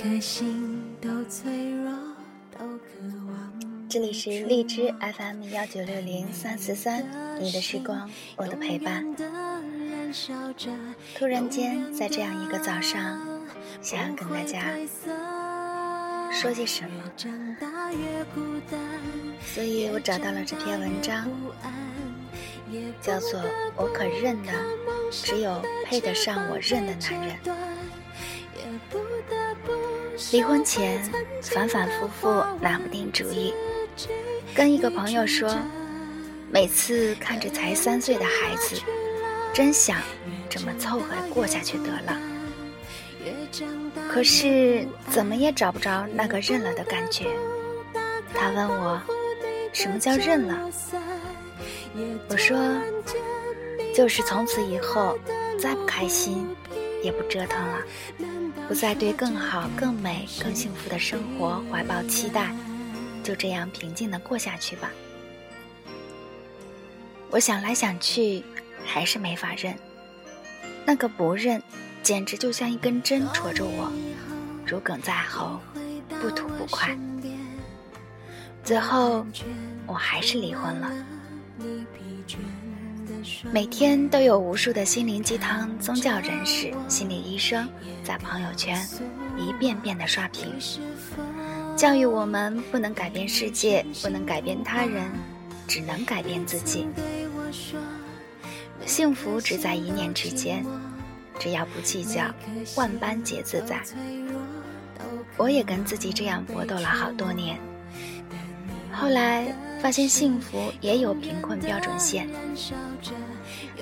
每颗心都脆弱，都渴望。这里是荔枝 FM 幺九六零三四三，你的时光，我的陪伴。突然间，在这样一个早上，想要跟大家说些什么，所以我找到了这篇文章，叫做《我可认的只有配得上我认的男人》。离婚前，反反复复拿不定主意。跟一个朋友说，每次看着才三岁的孩子，真想这么凑合过下去得了。可是怎么也找不着那个认了的感觉。他问我，什么叫认了？我说，就是从此以后，再不开心，也不折腾了。不再对更好、更美、更幸福的生活怀抱期待，就这样平静的过下去吧。我想来想去，还是没法认。那个不认，简直就像一根针戳着我，如鲠在喉，不吐不快。最后，我还是离婚了。每天都有无数的心灵鸡汤、宗教人士、心理医生在朋友圈一遍遍的刷屏，教育我们不能改变世界，不能改变他人，只能改变自己。幸福只在一念之间，只要不计较，万般皆自在。我也跟自己这样搏斗了好多年，后来。发现幸福也有贫困标准线，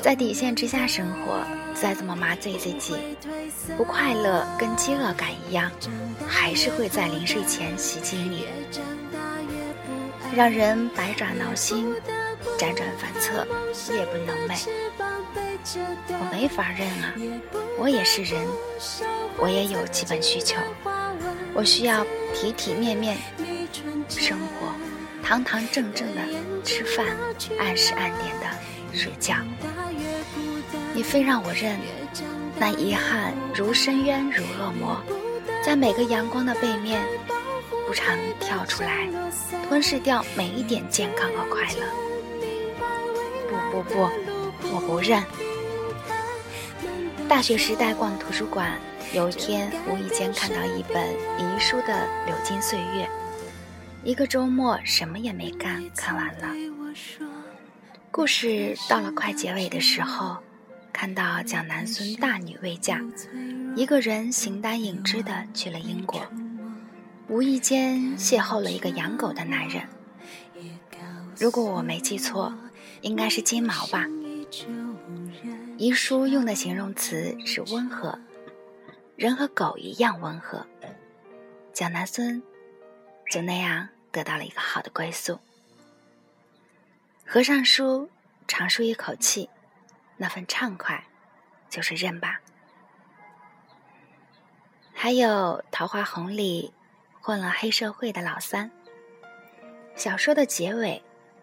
在底线之下生活，再怎么麻醉自己，不快乐跟饥饿感一样，还是会在临睡前袭击你，让人百爪挠心，辗转反侧，夜不能寐。我没法认啊，我也是人，我也有基本需求，我需要体体面面生活。堂堂正正的吃饭，按时按点的睡觉。你非让我认，那遗憾如深渊如恶魔，在每个阳光的背面，不常跳出来，吞噬掉每一点健康和快乐。不不不，我不认。大学时代逛图书馆，有一天无意间看到一本遗书的流金岁月。一个周末什么也没干，看完了。故事到了快结尾的时候，看到蒋南孙大女未嫁，一个人形单影只的去了英国，无意间邂逅了一个养狗的男人。如果我没记错，应该是金毛吧。遗书用的形容词是温和，人和狗一样温和。蒋南孙就那样。得到了一个好的归宿。合上书，长舒一口气，那份畅快，就是认吧。还有《桃花红》里混了黑社会的老三。小说的结尾，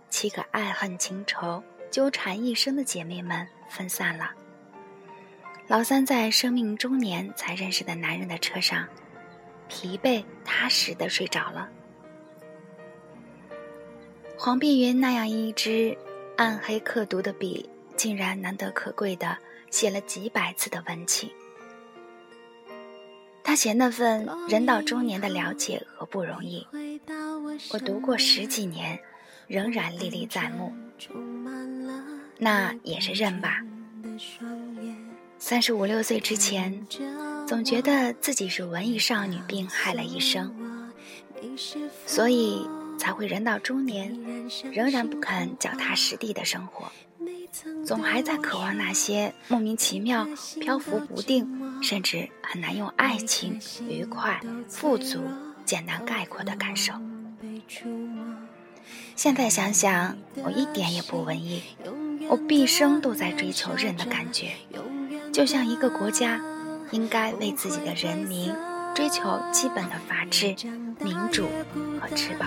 七个爱恨情仇纠缠一生的姐妹们分散了。老三在生命中年才认识的男人的车上，疲惫踏实的睡着了。黄碧云那样一支暗黑刻毒的笔，竟然难得可贵的写了几百字的温情。他写那份人到中年的了解和不容易，我读过十几年，仍然历历在目。那也是认吧。三十五六岁之前，总觉得自己是文艺少女病害了一生，所以。才会人到中年，仍然不肯脚踏实地的生活，总还在渴望那些莫名其妙、漂浮不定，甚至很难用爱情、愉快、富足简单概括的感受。现在想想，我一点也不文艺，我毕生都在追求人的感觉，就像一个国家应该为自己的人民追求基本的法治、民主和吃饱。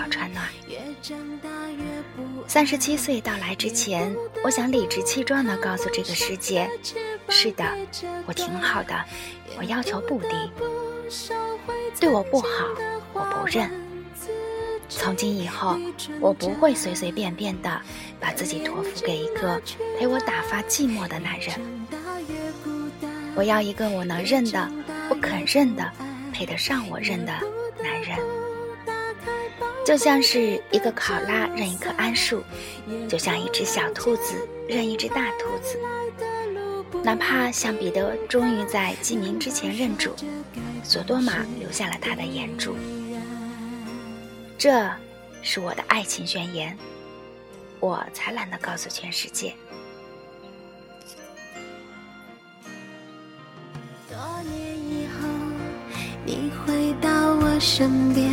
三十七岁到来之前，我想理直气壮地告诉这个世界：是的，我挺好的，我要求不低，对我不好，我不认。从今以后，我不会随随便便的把自己托付给一个陪我打发寂寞的男人。我要一个我能认的、我肯认的、配得上我认的男人。就像是一个考拉认一棵桉树，就像一只小兔子认一只大兔子。哪怕像彼得终于在鸡鸣之前认主，索多玛留下了他的眼珠。这是我的爱情宣言，我才懒得告诉全世界。多年以后，你回到我身边，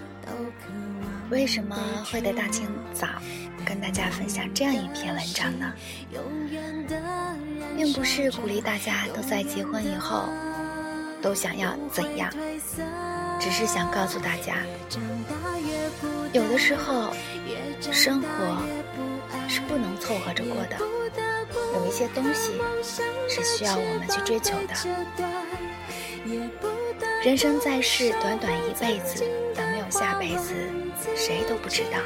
为什么会在大清早跟大家分享这样一篇文章呢？并不是鼓励大家都在结婚以后都想要怎样，只是想告诉大家，有的时候生活。是不能凑合着过的，有一些东西是需要我们去追求的。人生在世，短短一辈子，下辈子，谁都不知道。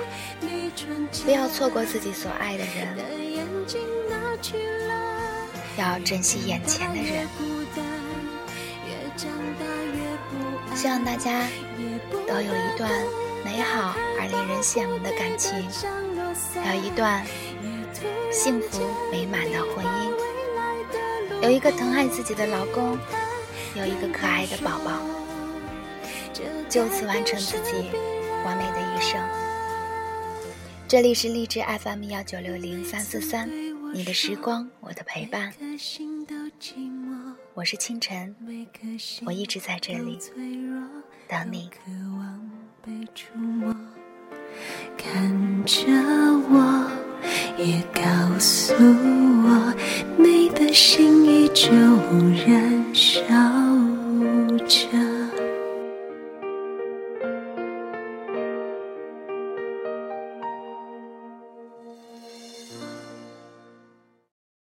不要错过自己所爱的人，要珍惜眼前的人。希望大家都有一段美好而令人羡慕的感情。有一段幸福美满的婚姻，有一个疼爱自己的老公，有一个可爱的宝宝，就此完成自己完美的一生。这里是励志 FM 幺九六零三四三，你的时光，我的陪伴。我是清晨，我一直在这里等你。看着我，也告诉我，你的心依旧燃烧。